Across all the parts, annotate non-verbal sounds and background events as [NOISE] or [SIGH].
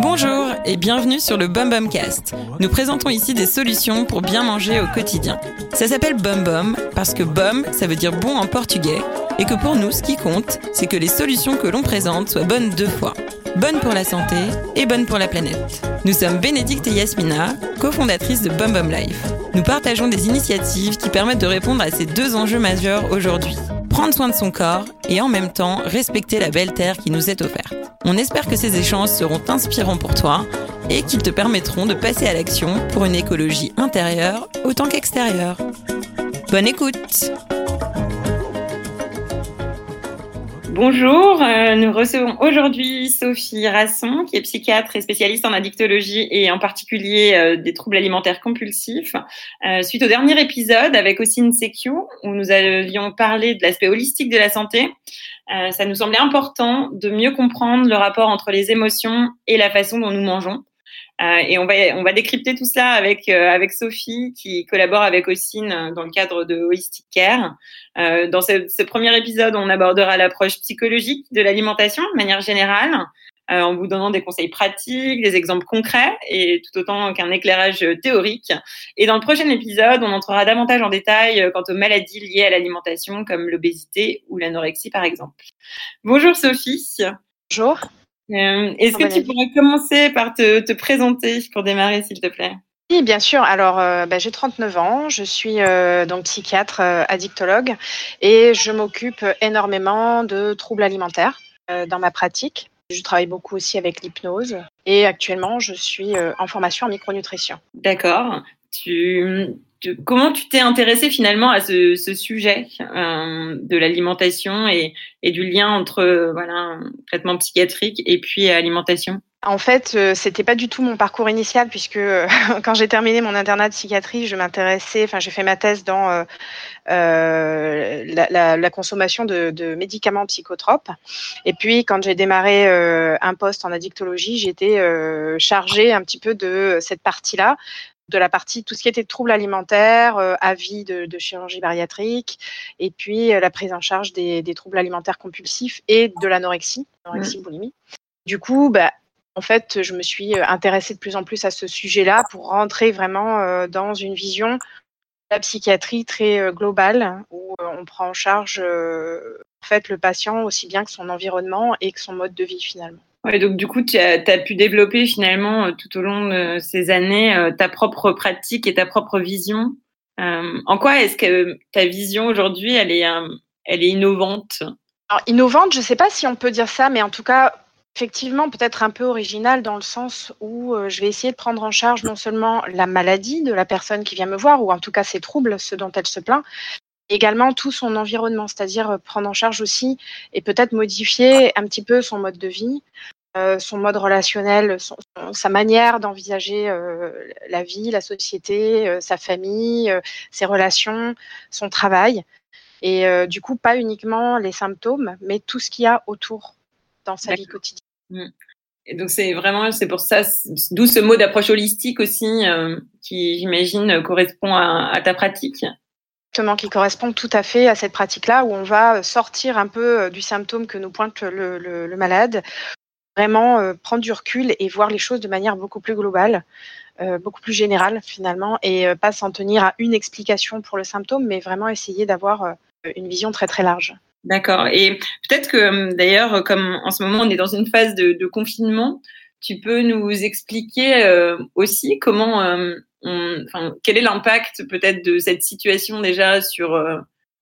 Bonjour et bienvenue sur le Bum Bum Cast. Nous présentons ici des solutions pour bien manger au quotidien. Ça s'appelle Bum Bum parce que bum, ça veut dire bon en portugais et que pour nous, ce qui compte, c'est que les solutions que l'on présente soient bonnes deux fois. Bonnes pour la santé et bonnes pour la planète. Nous sommes Bénédicte et Yasmina, cofondatrices de Bum Bum Life. Nous partageons des initiatives qui permettent de répondre à ces deux enjeux majeurs aujourd'hui. Prendre soin de son corps et en même temps respecter la belle terre qui nous est offerte. On espère que ces échanges seront inspirants pour toi et qu'ils te permettront de passer à l'action pour une écologie intérieure autant qu'extérieure. Bonne écoute Bonjour, euh, nous recevons aujourd'hui Sophie Rasson, qui est psychiatre et spécialiste en addictologie et en particulier euh, des troubles alimentaires compulsifs. Euh, suite au dernier épisode avec Ossine Secchio, où nous avions parlé de l'aspect holistique de la santé, ça nous semblait important de mieux comprendre le rapport entre les émotions et la façon dont nous mangeons. Et on va, on va décrypter tout ça avec, avec Sophie, qui collabore avec Ossine dans le cadre de Holistic Care. Dans ce, ce, premier épisode, on abordera l'approche psychologique de l'alimentation de manière générale, en vous donnant des conseils pratiques, des exemples concrets et tout autant qu'un éclairage théorique. Et dans le prochain épisode, on entrera davantage en détail quant aux maladies liées à l'alimentation, comme l'obésité ou l'anorexie, par exemple. Bonjour Sophie. Bonjour. Euh, Est-ce que tu pourrais commencer par te, te présenter pour démarrer, s'il te plaît? Oui, bien sûr. Alors, euh, bah, j'ai 39 ans, je suis euh, donc psychiatre euh, addictologue et je m'occupe énormément de troubles alimentaires euh, dans ma pratique. Je travaille beaucoup aussi avec l'hypnose et actuellement, je suis en formation en micronutrition. D'accord. Comment tu t'es intéressée finalement à ce, sujet euh, de l'alimentation et, du lien entre voilà traitement psychiatrique et puis alimentation? En fait, euh, c'était pas du tout mon parcours initial puisque euh, [LAUGHS] quand j'ai terminé mon internat de psychiatrie, je m'intéressais, enfin j'ai fait ma thèse dans euh, euh, la, consommation de, médicaments psychotropes. Et puis quand j'ai démarré un poste en addictologie, j'étais chargée un petit peu de cette partie-là de la partie tout ce qui était troubles alimentaires, euh, avis de, de, chirurgie bariatrique, et puis euh, la prise en charge des, des, troubles alimentaires compulsifs et de l'anorexie, anorexie, mmh. boulimie. Du coup, bah, en fait, je me suis euh, intéressée de plus en plus à ce sujet-là pour rentrer vraiment euh, dans une vision de la psychiatrie très globale, où on prend en charge en fait le patient aussi bien que son environnement et que son mode de vie finalement. Donc du coup, tu as, pu développer finalement euh, tout au long de ces années euh, ta propre pratique et ta propre vision. Euh, en quoi est-ce que ta vision aujourd'hui, elle est, innovante? Alors, innovante, je ne sais pas si on peut dire ça, mais en tout cas, effectivement, peut-être un peu originale dans le sens où je vais essayer de prendre en charge non seulement la maladie de la personne qui vient me voir, ou en tout cas ses troubles, ce dont elle se plaint, également tout son environnement, c'est-à-dire prendre en charge aussi et peut-être modifier un petit peu son mode de vie, son mode relationnel, son, sa manière d'envisager euh, la vie, la société, euh, sa famille, euh, ses relations, son travail. Et euh, du coup, pas uniquement les symptômes, mais tout ce qu'il y a autour dans sa vie quotidienne. Mmh. Et donc c'est vraiment, c'est pour ça, d'où ce mot d'approche holistique aussi, euh, qui j'imagine correspond à, à ta pratique qui correspond tout à fait à cette pratique-là, où on va sortir un peu du symptôme que nous pointe le, le, le malade, vraiment euh, prendre du recul et voir les choses de manière beaucoup plus globale, euh, beaucoup plus générale finalement, et euh, pas s'en tenir à une explication pour le symptôme, mais vraiment essayer d'avoir une vision très très large. D'accord. Et peut-être que d'ailleurs, comme en ce moment on est dans une phase de, confinement, tu peux nous expliquer aussi comment, enfin, quel est l'impact peut-être de cette situation déjà sur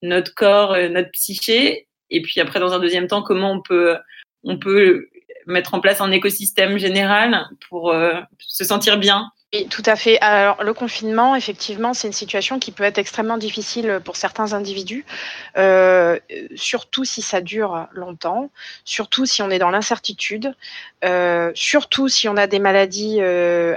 notre corps, notre psyché, et puis après dans un deuxième temps comment on peut, on peut mettre en place un écosystème général pour se sentir bien oui, tout à fait. Alors, le confinement, effectivement, c'est une situation qui peut être extrêmement difficile pour certains individus, euh, surtout si ça dure longtemps, surtout si on est dans l'incertitude, euh, surtout si on a des maladies euh,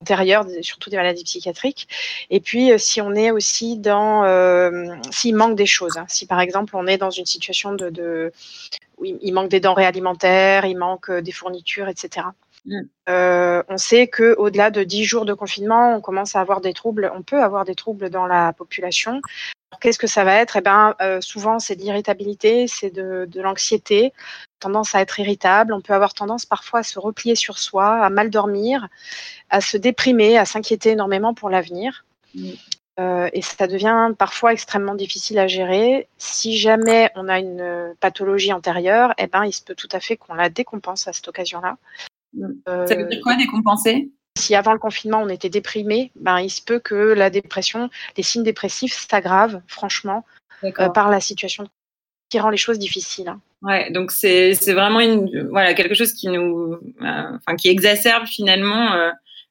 antérieures, surtout des maladies psychiatriques, et puis si on est aussi dans, euh, s'il manque des choses, hein. si par exemple on est dans une situation de il manque des denrées alimentaires, il manque des fournitures, etc. Mmh. Euh, on sait que au-delà de 10 jours de confinement, on commence à avoir des troubles, on peut avoir des troubles dans la population. Qu'est-ce que ça va être? Eh ben, euh, souvent, c'est de l'irritabilité, c'est de, de l'anxiété, tendance à être irritable. On peut avoir tendance parfois à se replier sur soi, à mal dormir, à se déprimer, à s'inquiéter énormément pour l'avenir. Mm. Euh, et ça devient parfois extrêmement difficile à gérer. Si jamais on a une pathologie antérieure, eh ben, il se peut tout à fait qu'on la décompense à cette occasion-là. Ça veut dire quoi décompenser? Si avant le confinement on était déprimé, ben, il se peut que la dépression, les signes dépressifs s'aggravent franchement euh, par la situation qui rend les choses difficiles. Hein. Ouais, donc c'est vraiment une voilà quelque chose qui nous euh, enfin qui exacerbe finalement euh,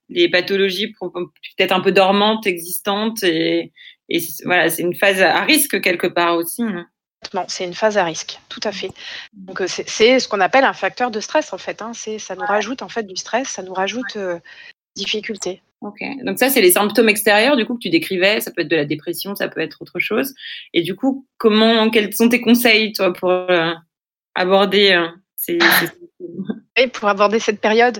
les pathologies peut-être un peu dormantes existantes et, et voilà c'est une phase à risque quelque part aussi. Hein. C'est une phase à risque, tout à fait. Donc c'est ce qu'on appelle un facteur de stress en fait. Hein. C'est ça nous rajoute en fait du stress, ça nous rajoute euh, difficultés. Ok. Donc ça c'est les symptômes extérieurs du coup que tu décrivais. Ça peut être de la dépression, ça peut être autre chose. Et du coup comment quels sont tes conseils toi pour euh, aborder euh, ces, ces... [LAUGHS] pour aborder cette période?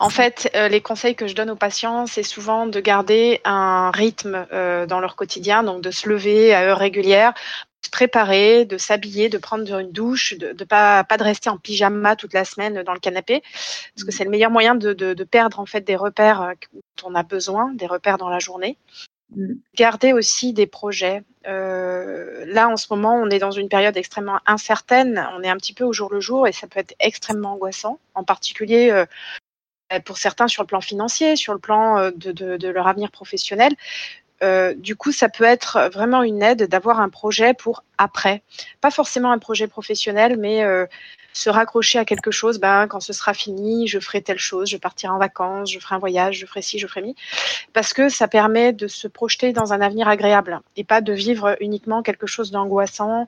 En fait, euh, les conseils que je donne aux patients, c'est souvent de garder un rythme euh, dans leur quotidien, donc de se lever à heure régulière, de se préparer, de s'habiller, de prendre une douche, de, de pas pas de rester en pyjama toute la semaine dans le canapé, parce que c'est le meilleur moyen de, de, de, perdre en fait des repères euh, dont on a besoin, des repères dans la journée. Mmh. Garder aussi des projets. Euh, là, en ce moment, on est dans une période extrêmement incertaine. On est un petit peu au jour le jour et ça peut être extrêmement angoissant. En particulier, euh, pour certains sur le plan financier, sur le plan euh, de, de, de leur avenir professionnel. Euh, du coup, ça peut être vraiment une aide d'avoir un projet pour après. Pas forcément un projet professionnel, mais euh, se raccrocher à quelque chose. Ben, quand ce sera fini, je ferai telle chose, je partirai en vacances, je ferai un voyage, je ferai ci, je ferai mi. Parce que ça permet de se projeter dans un avenir agréable et pas de vivre uniquement quelque chose d'angoissant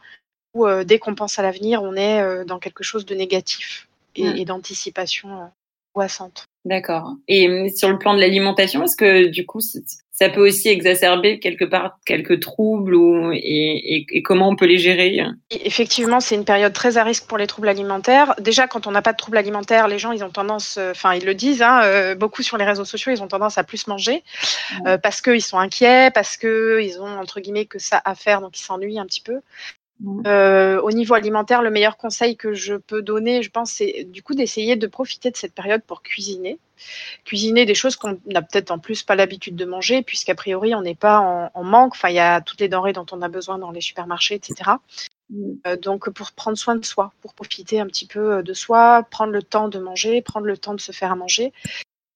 euh, dès qu'on pense à l'avenir, on est euh, dans quelque chose de négatif et, mmh. et d'anticipation angoissante. D'accord. Et hum, sur le plan de l'alimentation, est-ce que du coup, ça peut aussi exacerber quelque part quelques troubles ou, et, et, comment on peut les gérer Effectivement, c'est une période très à risque pour les troubles alimentaires. Déjà, quand on n'a pas de troubles alimentaires, les gens, ils ont tendance, euh, enfin, ils le disent, hein, euh, beaucoup sur les réseaux sociaux, ils ont tendance à plus manger euh, parce qu'ils sont inquiets, parce qu'ils ont, entre guillemets, que ça à faire, donc ils s'ennuient un petit peu. Euh, au niveau alimentaire, le meilleur conseil que je peux donner, je pense, c'est du coup d'essayer de profiter de cette période pour cuisiner. Cuisiner des choses qu'on n'a peut-être en plus pas l'habitude de manger, puisqu'a priori on n'est pas en, en, manque. Enfin, il y a toutes les denrées dont on a besoin dans les supermarchés, etc. Euh, donc pour prendre soin de soi, pour profiter un petit peu euh, de soi, prendre le temps de manger, prendre le temps de se faire à manger.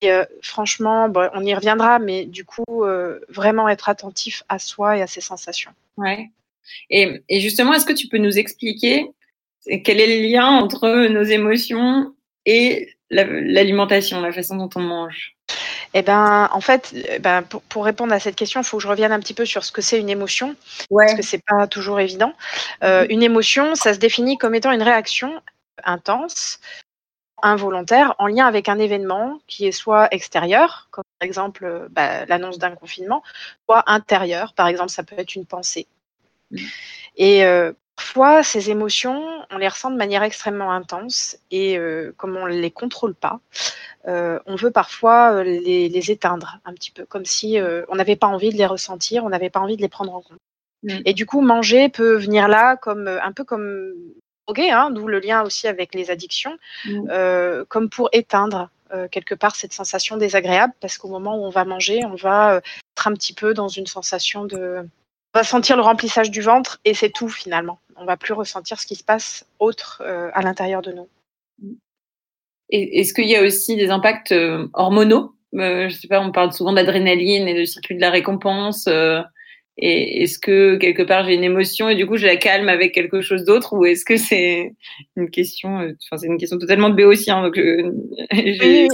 Et euh, franchement, bon, on y reviendra, mais du coup, vraiment être attentif à soi et à ses sensations. Ouais. Et, et justement, est-ce que tu peux nous expliquer quel est le lien entre nos émotions et l'alimentation, la, façon dont on mange? Eh ben, en fait, eh ben, pour, pour, répondre à cette question, il faut que je revienne un petit peu sur ce que c'est une émotion, ouais. parce que c'est pas toujours évident. Euh, mmh. Une émotion, ça se définit comme étant une réaction intense, involontaire, en lien avec un événement qui est soit extérieur, comme par exemple bah, l'annonce d'un confinement, soit intérieur, par exemple, ça peut être une pensée. Et euh, parfois, ces émotions, on les ressent de manière extrêmement intense et euh, comme on ne les contrôle pas, euh, on veut parfois les, les, éteindre un petit peu, comme si on n'avait pas envie de les ressentir, on n'avait pas envie de les prendre en compte. Mmh. Et du coup, manger peut venir là comme un peu comme droguer, hein, d'où le lien aussi avec les addictions, mmh. comme pour éteindre quelque part cette sensation désagréable, parce qu'au moment où on va manger, on va être un petit peu dans une sensation de va sentir le remplissage du ventre et c'est tout finalement. On va plus ressentir ce qui se passe autre euh, à l'intérieur de nous. Est-ce qu'il y a aussi des impacts euh, hormonaux? Euh, Je sais pas, on parle souvent d'adrénaline et de circuit de la récompense. Euh, et est-ce que quelque part j'ai une émotion et du coup je la calme avec quelque chose d'autre ou est-ce que c'est une question, enfin c'est une question totalement de béotien donc [LAUGHS] oui,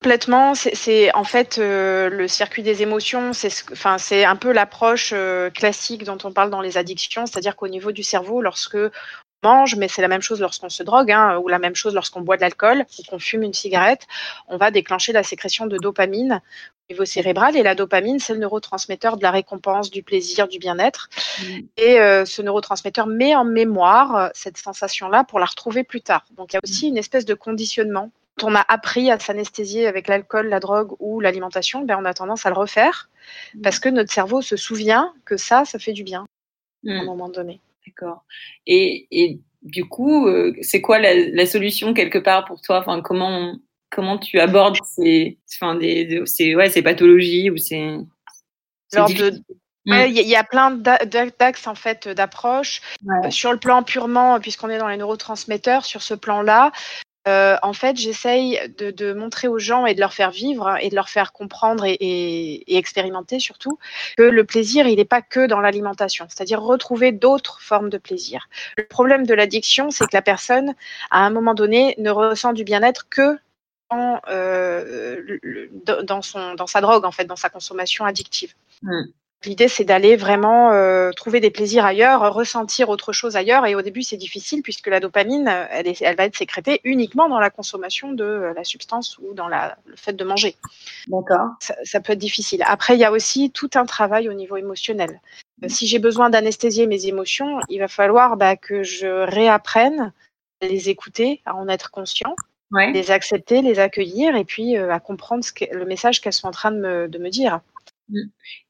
Complètement, c'est en fait euh, le circuit des émotions, c'est enfin c'est un peu l'approche euh, classique dont on parle dans les addictions, c'est-à-dire qu'au niveau du cerveau, lorsque on mange, mais c'est la même chose lorsqu'on se drogue, hein, ou la même chose lorsqu'on boit de l'alcool ou qu'on fume une cigarette, on va déclencher la sécrétion de dopamine au niveau cérébral et la dopamine, c'est le neurotransmetteur de la récompense, du plaisir, du bien-être. Mmh. Et euh, ce neurotransmetteur met en mémoire cette sensation-là pour la retrouver plus tard. Donc il y a aussi une espèce de conditionnement on a appris à s'anesthésier avec l'alcool, la drogue ou l'alimentation, ben on a tendance à le refaire parce que notre cerveau se souvient que ça, ça fait du bien. à un hmm. moment donné. D'accord. Et, et, du coup, euh, c'est quoi la, la, solution quelque part pour toi? Enfin, comment, comment tu abordes ces, enfin, des, ces, ouais, ces pathologies ou ces. il y, a plein d'axes en fait d'approche. Sur le plan purement, puisqu'on est dans les neurotransmetteurs, sur ce plan-là, euh, en fait, j'essaye de, montrer aux gens et de leur faire vivre et de leur faire comprendre et, expérimenter surtout que le plaisir, il n'est pas que dans l'alimentation, c'est-à-dire retrouver d'autres formes de plaisir. Le problème de l'addiction, c'est que la personne, à un moment donné, ne ressent du bien-être que dans, euh, sa drogue, en fait, dans sa consommation addictive. Mmh. L'idée, c'est d'aller vraiment euh, trouver des plaisirs ailleurs, ressentir autre chose ailleurs. Et au début, c'est difficile puisque la dopamine, elle, est, elle, va être sécrétée uniquement dans la consommation de euh, la substance ou dans la, le fait de manger. D'accord. Ça, ça, peut être difficile. Après, il y a aussi tout un travail au niveau émotionnel. Euh, si j'ai besoin d'anesthésier mes émotions, il va falloir bah, que je réapprenne à les écouter, à en être conscient. Ouais. les accepter, les accueillir et puis à comprendre ce que, le message qu'elles sont en train de me, de me dire. Mm.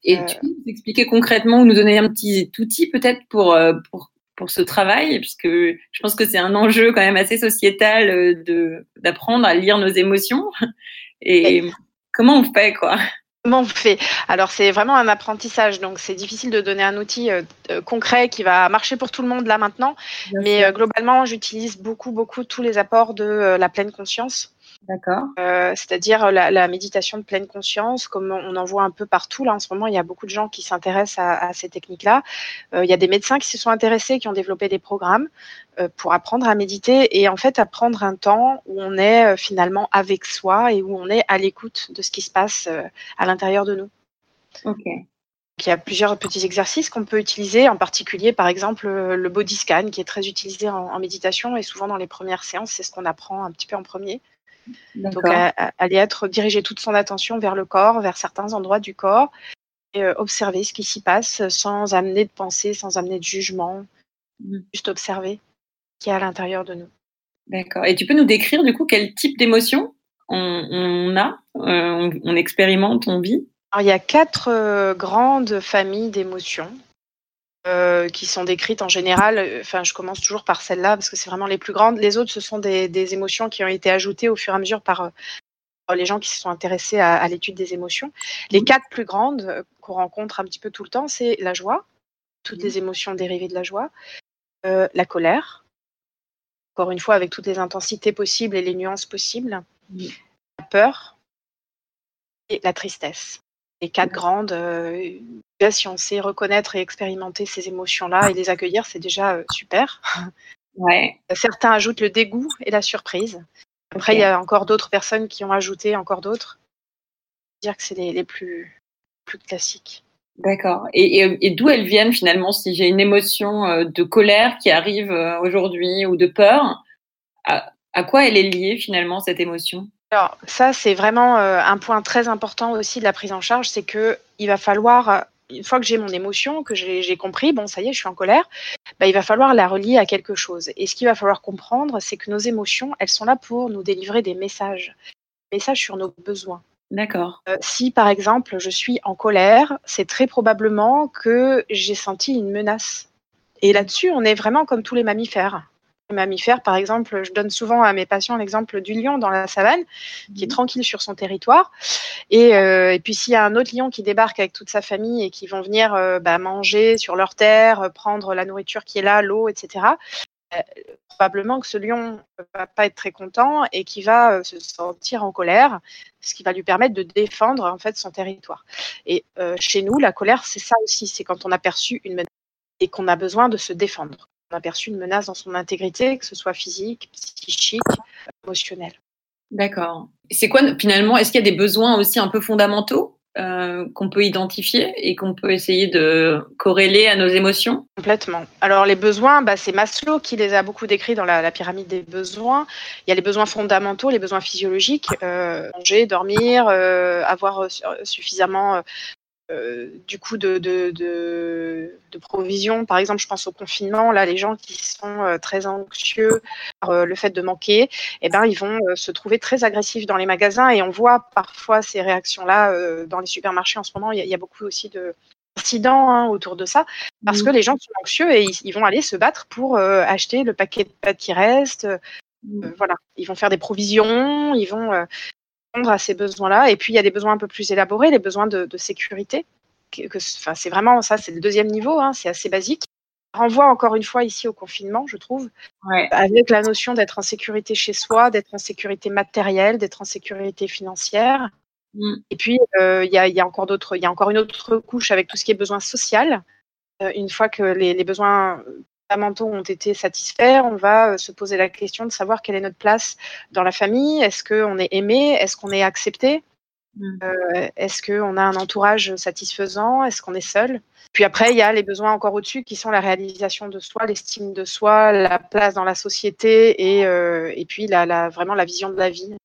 Et euh. tu peux nous expliquer concrètement ou nous donner un petit outil peut-être pour, euh, pour, pour ce travail, puisque je pense que c'est un enjeu quand même assez sociétal euh, de d'apprendre à lire nos émotions. [LAUGHS] Et comment on fait quoi? Comment on fait? Alors c'est vraiment un apprentissage, donc c'est difficile de donner un outil concret qui va marcher pour tout le monde là maintenant. mais globalement, j'utilise beaucoup beaucoup tous les apports de la pleine conscience. D'accord. Euh, c'est-à-dire la, méditation de pleine conscience, comme on en voit un peu partout. Là, en ce moment, il y a beaucoup de gens qui s'intéressent à, ces techniques-là. Euh, il y a des médecins qui se sont intéressés, qui ont développé des programmes euh, pour apprendre à méditer et en fait apprendre un temps où on est finalement avec soi et où on est à l'écoute de ce qui se passe à l'intérieur de nous. Ok. Il y a plusieurs petits exercices qu'on peut utiliser, en particulier par exemple le body scan qui est très utilisé en méditation et souvent dans les premières séances, c'est ce qu'on apprend un petit peu en premier. Donc, aller être diriger toute son attention vers le corps, vers certains endroits du corps, et euh, observer ce qui s'y passe sans amener de pensée, sans amener de jugement, mmh. juste observer ce qui est à l'intérieur de nous. D'accord. Et tu peux nous décrire du coup quel type d'émotion on, a, euh, on, expérimente, on vit? Alors, il y a quatre euh, grandes familles d'émotions. Euh, qui sont décrites en général. Euh, enfin, je commence toujours par celle-là parce que c'est vraiment les plus grandes. Les autres, ce sont des, émotions qui ont été ajoutées au fur et à mesure par, euh, les gens qui se sont intéressés à, l'étude des émotions. Les quatre plus grandes qu'on rencontre un petit peu tout le temps, c'est la joie, toutes les émotions dérivées de la joie, la colère, encore une fois avec toutes les intensités possibles et les nuances possibles, la peur et la tristesse les quatre grandes. Euh, si on sait reconnaître et expérimenter ces émotions-là et les accueillir, c'est déjà euh, super. Ouais. Certains ajoutent le dégoût et la surprise. Après, il y a encore d'autres personnes qui ont ajouté encore d'autres. Dire que c'est les, plus, plus classiques. D'accord. Et, d'où elles viennent finalement Si j'ai une émotion euh, de colère qui arrive aujourd'hui ou de peur, à quoi elle est liée finalement cette émotion? Alors ça, c'est vraiment euh, un point très important aussi de la prise en charge, c'est que il va falloir, euh, une fois que j'ai mon émotion, que j'ai compris, bon ça y est, je suis en colère, bah, il va falloir la relier à quelque chose. Et ce qu'il va falloir comprendre, c'est que nos émotions, elles sont là pour nous délivrer des messages, des messages sur nos besoins. D'accord. Euh, si par exemple je suis en colère, c'est très probablement que j'ai senti une menace. Et là-dessus, on est vraiment comme tous les mammifères mammifères, par exemple, je donne souvent à mes patients l'exemple du lion dans la savane, qui est mhm. tranquille sur son territoire. Et, euh, et puis s'il y a un autre lion qui débarque avec toute sa famille et qui vont venir euh, bah, manger sur leur terre, euh, prendre la nourriture qui est là, l'eau, etc., probablement que ce lion va pas être très content et qui va se sentir en colère, ce qui va lui permettre de défendre en fait son territoire. Et chez nous, la colère, c'est ça aussi, c'est quand on a perçu une menace et qu'on a besoin de se défendre on a perçu une menace dans son intégrité, que ce soit physique, psychique, émotionnelle. D'accord. C'est quoi finalement Est-ce qu'il y a des besoins aussi un peu fondamentaux euh, qu'on peut identifier et qu'on peut essayer de corréler à nos émotions? Complètement. Alors les besoins, bah, c'est Maslow qui les a beaucoup décrits dans la, pyramide des besoins. Il y a les besoins fondamentaux, les besoins physiologiques, euh, manger, dormir, euh, avoir suffisamment euh, du coup de, de, de, provision. Par exemple, je pense au confinement, là, les gens qui sont euh, très anxieux par euh, le fait de manquer, eh ben, ils vont se trouver très agressifs dans les magasins et on voit parfois ces réactions-là dans les supermarchés en ce moment. Il y, a, beaucoup aussi de incidents hein, autour de ça, parce que les gens sont anxieux et ils, vont aller se battre pour acheter le paquet de pâtes qui reste. voilà, ils vont faire des provisions, ils vont à ces besoins-là. Et puis il y a des besoins un peu plus élaborés, les besoins de, sécurité. Que, c'est vraiment ça, c'est le deuxième niveau, hein, c'est assez basique renvoie encore une fois ici au confinement, je trouve, avec la notion d'être en sécurité chez soi, d'être en sécurité matérielle, d'être en sécurité financière. Mm. Et puis, euh, il y, a, encore d'autres, il y a encore une autre couche avec tout ce qui est besoin social. Euh, une fois que les, besoins fondamentaux ont été satisfaits, on va euh, se poser la question de savoir quelle est notre place dans la famille. Est-ce qu'on est aimé? Est-ce qu'on est accepté? Mm. Est-ce qu'on a un entourage satisfaisant? Est-ce qu'on est seul? Puis après, il y a les besoins encore au-dessus qui sont la réalisation de soi, l'estime de soi, la place dans la société et, euh, et puis la, vraiment la vision de la vie.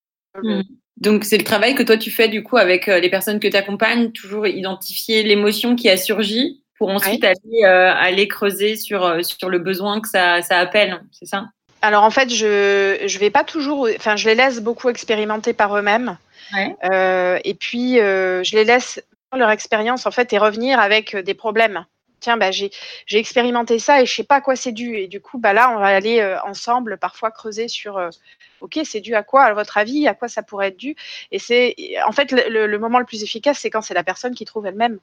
Hmm. Donc c'est le travail que toi tu fais du coup avec euh, les personnes que tu accompagnes, toujours identifier l'émotion qui a surgi? Pour ensuite aller, euh, aller, creuser sur, sur le besoin que ça, ça appelle, c'est ça? Alors en fait, je ne vais pas toujours, enfin je les laisse beaucoup expérimenter par eux-mêmes. et puis je les laisse leur expérience en fait et revenir avec euh, des problèmes. Tiens, bah, j'ai expérimenté ça et je sais pas à quoi c'est dû. Et du coup, bah, là, on va aller euh, ensemble parfois creuser sur euh, OK, c'est dû à quoi, à votre avis, à quoi ça pourrait être dû. Et c'est en fait le, moment le plus efficace, c'est quand c'est la personne qui trouve elle-même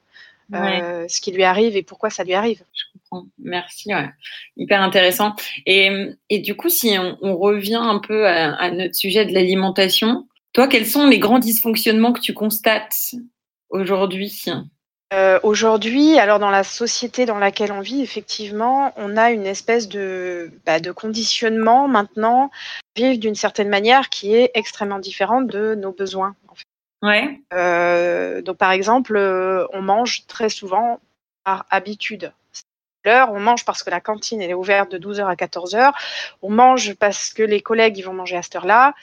ce qui lui arrive et pourquoi ça lui arrive. Je comprends. Merci. Hyper intéressant. Et, et, du coup, si on, revient un peu à, à notre sujet de l'alimentation, toi, quels sont les grands dysfonctionnements que tu constates aujourd'hui? Euh, Aujourd'hui, alors dans la société dans laquelle on vit, effectivement, on a une espèce de, bah, de conditionnement maintenant, vivre d'une certaine manière qui est extrêmement différente de nos besoins. Ouais. Euh, donc par exemple, euh, on mange très souvent par habitude. L'heure, on mange parce que la cantine elle est ouverte de 12h à 14h. On mange parce que les collègues ils vont manger à cette heure-là.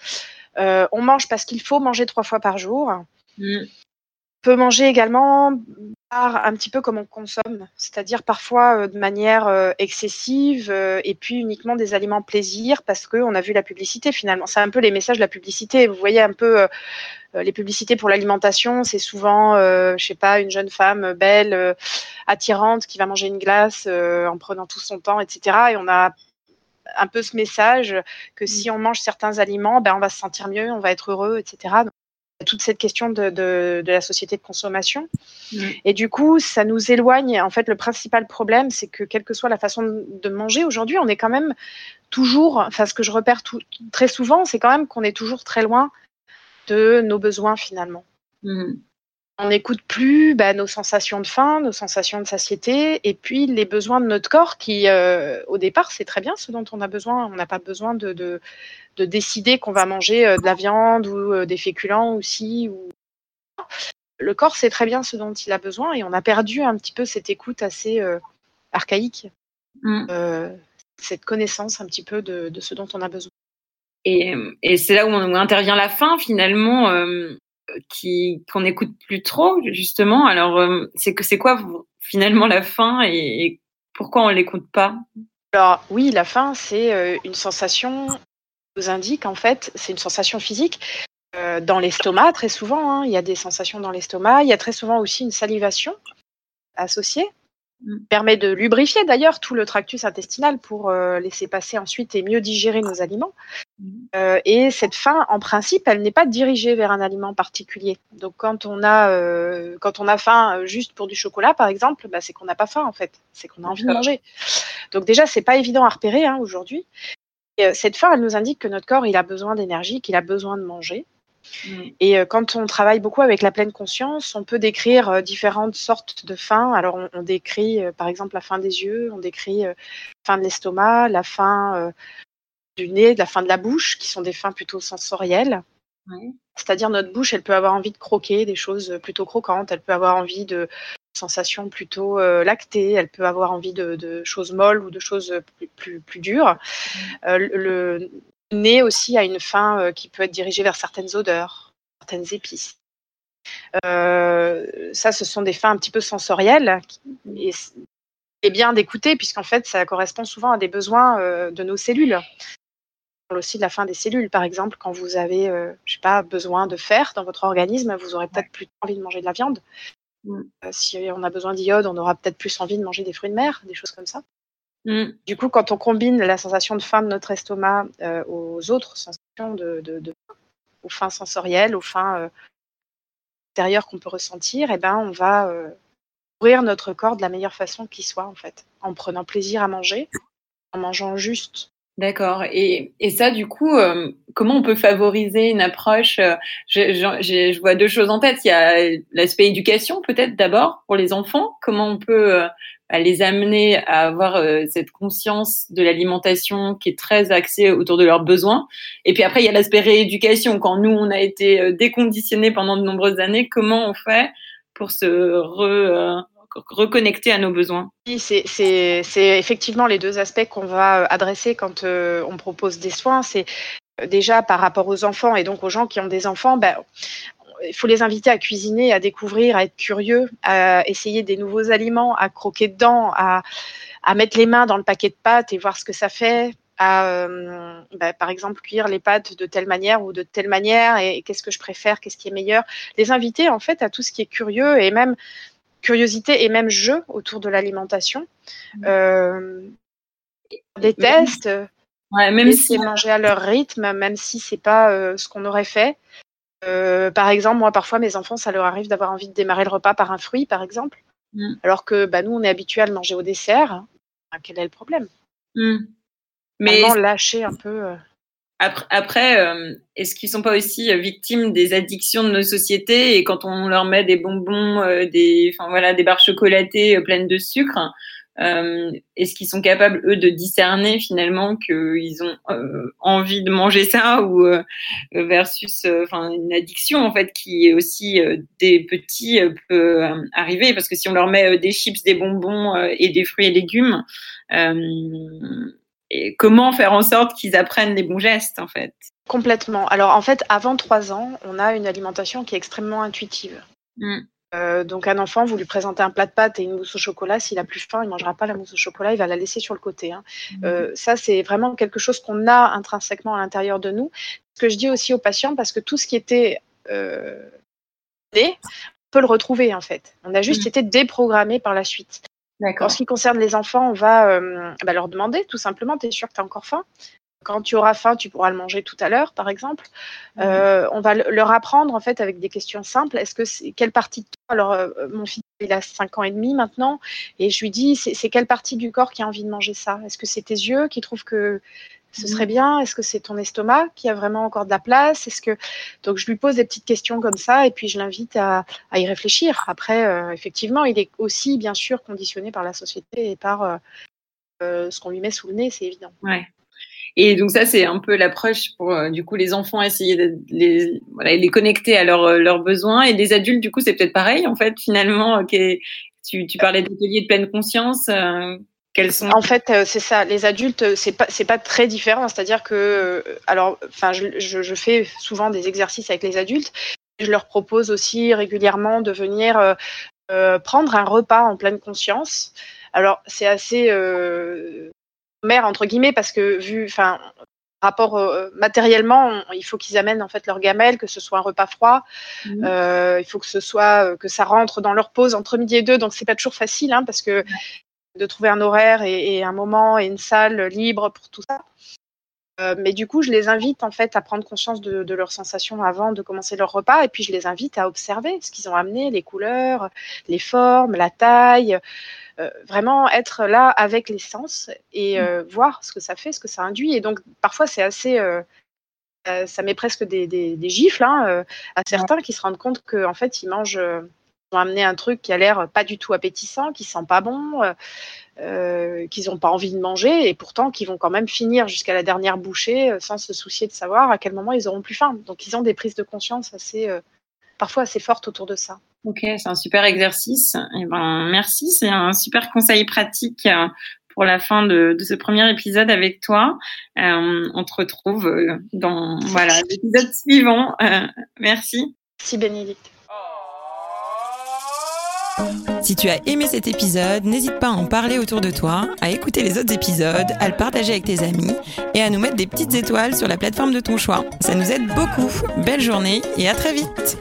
on mange parce qu'il faut manger trois fois par jour. Mm peut manger également un petit peu comme on consomme, c'est-à-dire parfois euh, de manière euh, excessive euh, et puis uniquement des aliments plaisir parce qu'on a vu la publicité finalement. C'est un peu les messages de la publicité. Vous voyez un peu les publicités pour l'alimentation, c'est souvent, je sais pas, une jeune femme belle, attirante qui va manger une glace en prenant tout son temps, etc. Et on a un peu ce message que si on mange certains aliments, ben on va se sentir mieux, on va être heureux, etc toute cette question de, de, la société de consommation. Mm. Et du coup, ça nous éloigne. En fait, le principal problème, c'est que quelle que soit la façon de manger aujourd'hui, on est quand même toujours, enfin, ce que je repère tout, très souvent, c'est quand même qu'on est toujours très loin de nos besoins finalement. Mm on n'écoute plus bah, nos sensations de faim, nos sensations de satiété, et puis les besoins de notre corps qui, euh, au départ, c'est très bien ce dont on a besoin. On n'a pas besoin de, de, décider qu'on va manger euh, de la viande ou euh, des féculents aussi. Ou... Le corps sait très bien ce dont il a besoin, et on a perdu un petit peu cette écoute assez archaïque, mm. cette connaissance un petit peu de, ce dont on a besoin. Et, et c'est là où, on, intervient la faim finalement qui qu'on n'écoute plus trop justement. Alors euh, c'est que c'est quoi finalement la faim et, pourquoi on l'écoute pas? Alors oui, la faim c'est euh, une sensation nous indique en fait c'est une sensation physique euh, dans l'estomac très souvent. Hein. il y a des sensations dans l'estomac. Il y a très souvent aussi une salivation associée. Mm. permet de lubrifier d'ailleurs tout le tractus intestinal pour euh, laisser passer ensuite et mieux digérer nos aliments. Mm. Euh, et cette faim, en principe, elle n'est pas dirigée vers un aliment particulier. Donc quand on a, euh, quand on a faim juste pour du chocolat, par exemple, bah, c'est qu'on n'a pas faim en fait, c'est qu'on a envie de manger. Donc déjà, c'est pas évident à repérer hein, aujourd'hui. cette faim, elle nous indique que notre corps, il a besoin d'énergie, qu'il a besoin de manger. Mm. Et euh, quand on travaille beaucoup avec la pleine conscience, on peut décrire euh, différentes sortes de faim. Alors, on, décrit euh, par exemple la faim des yeux, on décrit la faim de l'estomac, la faim du nez, la faim de la bouche, qui sont des faims plutôt sensorielles. C'est-à-dire notre bouche, elle peut avoir envie de croquer des choses plutôt croquantes, elle peut avoir envie de sensations plutôt lactées, elle peut avoir envie de, choses molles ou de choses plus, plus, dures. Mm. le, nez aussi a une faim euh, qui peut être dirigée vers certaines odeurs, certaines épices. Euh, ça, ce sont des fins un petit peu sensorielles et c'est bien d'écouter puisqu'en fait, ça correspond souvent à des besoins euh, de nos cellules. Aussi de la faim des cellules, par exemple, quand vous avez, je sais pas, besoin de fer dans votre organisme, vous aurez peut-être plus envie de manger de la viande. Mm. si on a besoin d'iode, on aura peut-être plus envie de manger des fruits de mer, des choses comme ça. Mm. Du coup, quand on combine la sensation de faim de notre estomac aux autres sensations de, de, aux fins sensorielles, aux fins intérieures qu'on peut ressentir, eh ben, on va nourrir notre corps de la meilleure façon qui soit, en fait, en prenant plaisir à manger, en mangeant juste. D'accord. Et, et, ça, du coup, euh, comment on peut favoriser une approche euh, je, je, je, vois deux choses en tête. Il y a l'aspect éducation, peut-être d'abord pour les enfants. Comment on peut euh, les amener à avoir cette conscience de l'alimentation qui est très axée autour de leurs besoins. Et puis après, il y a l'aspect rééducation. Quand nous, on a été déconditionnés pendant de nombreuses années, comment on fait pour se re, reconnecter à nos besoins. c'est effectivement les deux aspects qu'on va euh, adresser quand euh, on propose des soins. C'est euh, déjà par rapport aux enfants et donc aux gens qui ont des enfants, ben, il faut les inviter à cuisiner, à découvrir, à être curieux, à essayer des nouveaux aliments, à croquer dedans, à, à mettre les mains dans le paquet de pâtes et voir ce que ça fait, à, ben, par exemple, cuire les pâtes de telle manière ou de telle manière et qu'est-ce que je préfère, qu'est-ce qui est meilleur. Les inviter en fait à tout ce qui est curieux et même curiosité et même jeu autour de l'alimentation. Mmh. Euh, des tests, ouais, même si manger à leur rythme, même si c'est pas euh, ce qu'on aurait fait. Euh, par exemple, moi, parfois, mes enfants, ça leur arrive d'avoir envie de démarrer le repas par un fruit, par exemple, mmh. alors que bah, nous, on est habitués à le manger au dessert. quel est le problème? Mmh. Mais lâcher un peu. Après, euh, est-ce qu'ils sont pas aussi euh, victimes des addictions de nos sociétés et quand on leur met des bonbons, euh, des, enfin voilà, des barres chocolatées pleines de sucre, est-ce qu'ils sont capables eux de discerner finalement qu'ils ont envie de manger ça ou versus, enfin une addiction en fait qui est aussi des petits peut arriver? Parce que si on leur met des chips, des bonbons et des fruits et légumes et comment faire en sorte qu'ils apprennent les bons gestes, en fait? Complètement. Alors, en fait, avant trois ans, on a une alimentation qui est extrêmement intuitive. Mm. Euh, donc, un enfant, vous lui présentez un plat de pâtes et une mousse au chocolat. S'il a plus faim, il mangera pas la mousse au chocolat, il va la laisser sur le côté. Hein. Mm. Euh, ça, c'est vraiment quelque chose qu'on a intrinsèquement à l'intérieur de nous. Ce que je dis aussi aux patients, parce que tout ce qui était euh, on peut le retrouver en fait. On a juste mm. été déprogrammé par la suite. En ce qui concerne les enfants, on va euh, bah, leur demander tout simplement, tu es sûr que tu as encore faim? Quand tu auras faim, tu pourras le manger tout à l'heure, par exemple. Euh, on va leur apprendre en fait avec des questions simples. Est-ce que c'est quelle partie de toi Alors euh, mon fils il a 5 ans et demi maintenant, et je lui dis c'est quelle partie du corps qui a envie de manger ça? Est-ce que c'est tes yeux qui trouvent que ce serait mmh. bien Est-ce que c'est ton estomac qui a vraiment encore de la place? Est-ce que donc je lui pose des petites questions comme ça et puis je l'invite à, y réfléchir. Après, euh, effectivement, il est aussi bien sûr conditionné par la société et par euh, euh, ce qu'on lui met sous le nez, c'est évident. Ouais. Et donc ça, c'est un peu l'approche pour du coup les enfants essayer de les, voilà, les connecter à leurs, leurs besoins et les adultes du coup c'est peut-être pareil en fait finalement. tu, tu parlais d'ateliers de pleine conscience. En fait, euh, c'est ça. Les adultes, euh, c'est pas c'est pas très différent. C'est-à-dire que, euh, alors, enfin, je, je, fais souvent des exercices avec les adultes. Je leur propose aussi régulièrement de venir prendre un repas en pleine conscience. Alors, c'est assez euh, mère entre guillemets parce que vu, enfin, rapport matériellement, il faut qu'ils amènent en fait leur gamelle, que ce soit un repas froid. Mmh. il faut que ce soit que ça rentre dans leur pause entre midi et deux. Donc c'est pas toujours facile hein, parce que de trouver un horaire et, un moment et une salle libre pour tout ça. Euh, mais du coup, je les invite en fait à prendre conscience de, leurs sensations avant de commencer leur repas, et puis je les invite à observer ce qu'ils ont amené, les couleurs, les formes, la taille, euh, vraiment être là avec les sens et euh, mm. voir ce que ça fait, ce que ça induit. Et donc parfois c'est assez, ça met presque des, gifles hein, à certains qui se rendent compte qu'en fait ils mangent ont amené un truc qui a l'air pas du tout appétissant, qui sent pas bon, euh, euh qu'ils n'ont pas envie de manger et pourtant qui vont quand même finir jusqu'à la dernière bouchée euh, sans se soucier de savoir à quel moment ils auront plus faim. Donc ils ont des prises de conscience assez, euh, parfois assez fortes autour de ça. Ok, c'est un super exercice. Eh ben merci, c'est un super conseil pratique pour la fin de, de ce premier épisode avec toi. on te retrouve dans voilà l'épisode suivant. merci. Merci Bénédicte. Si tu as aimé cet épisode, n'hésite pas à en parler autour de toi, à écouter les autres épisodes, à le partager avec tes amis et à nous mettre des petites étoiles sur la plateforme de ton choix. Ça nous aide beaucoup. Belle journée et à très vite